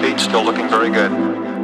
Feet, still looking very good.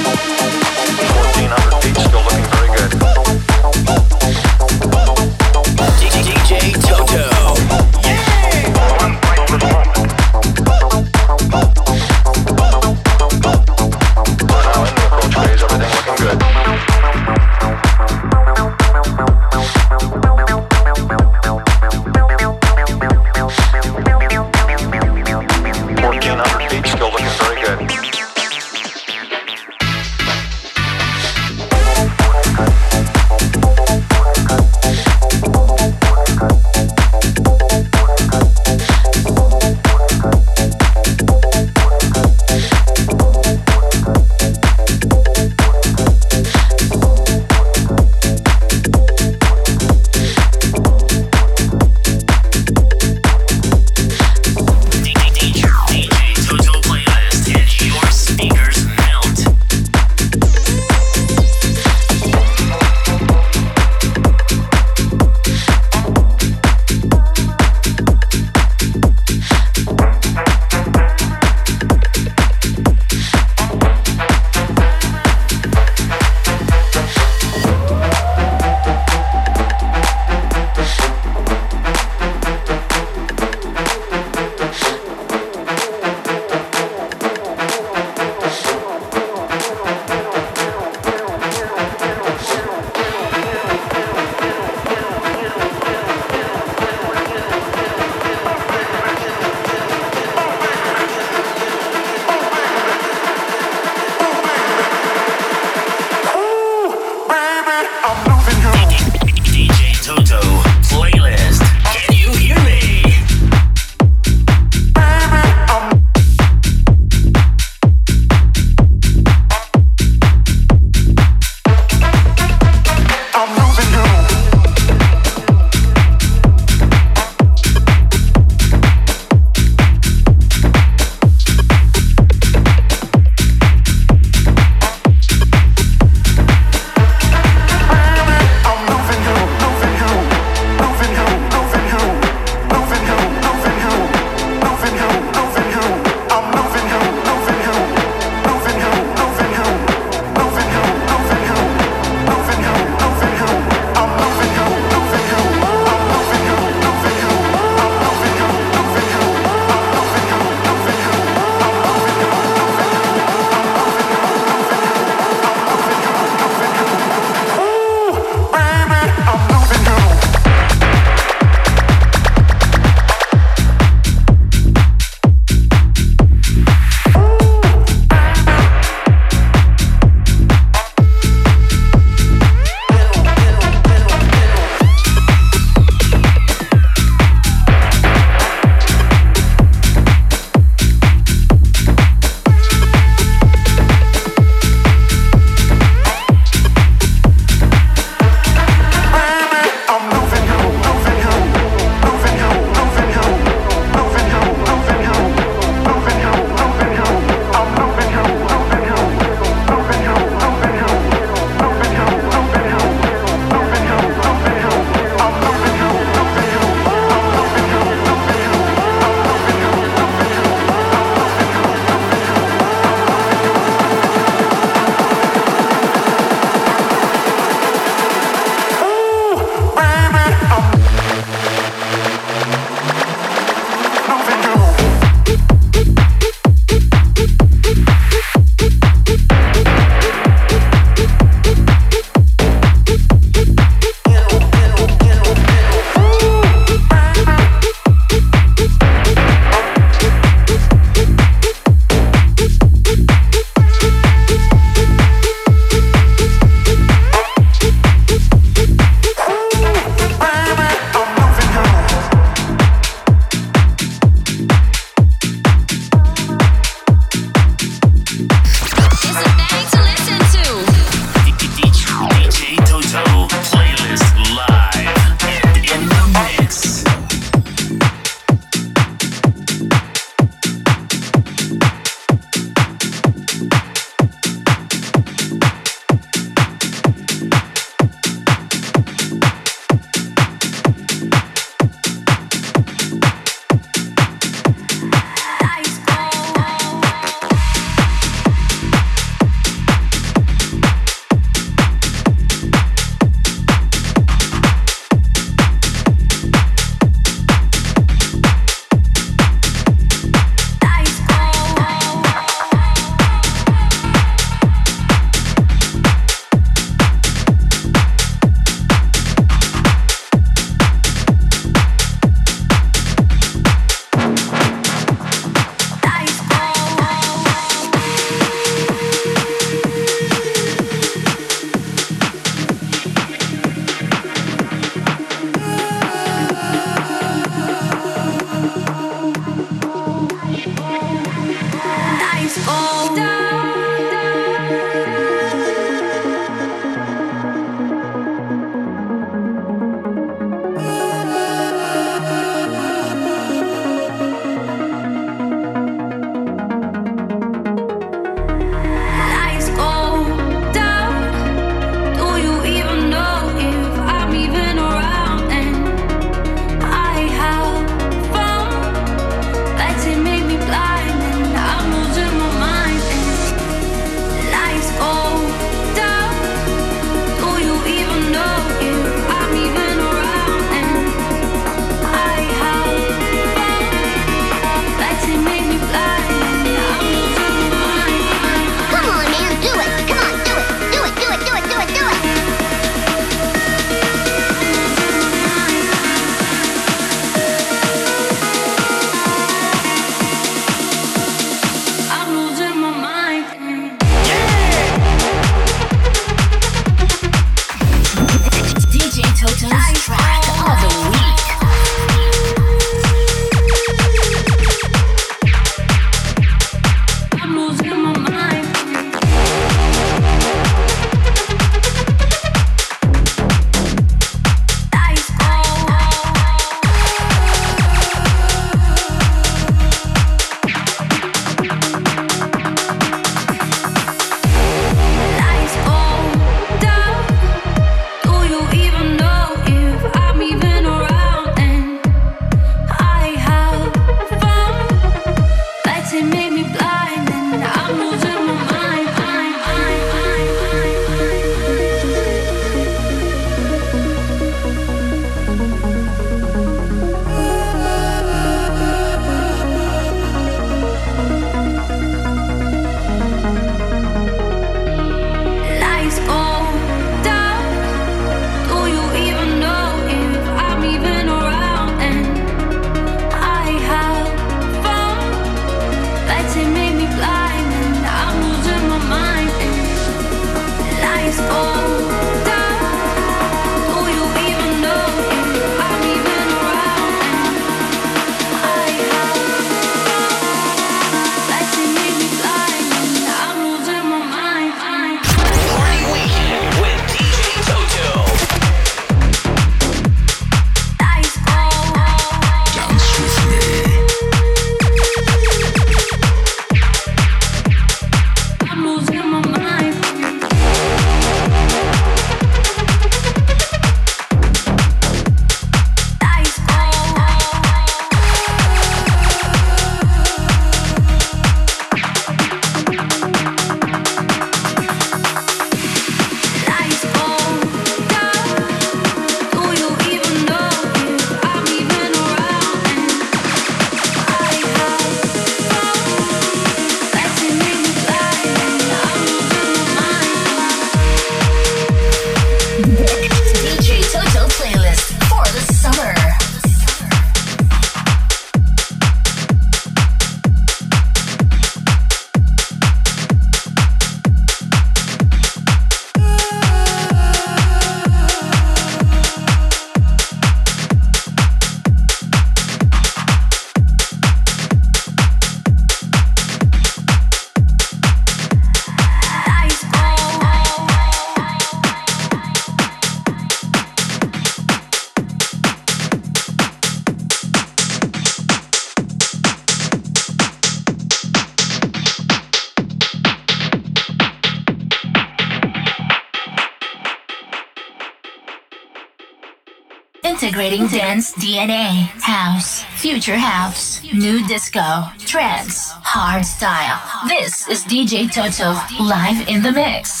DNA, house, future house, new disco, trance, hard style. This is DJ Toto live. In the mix.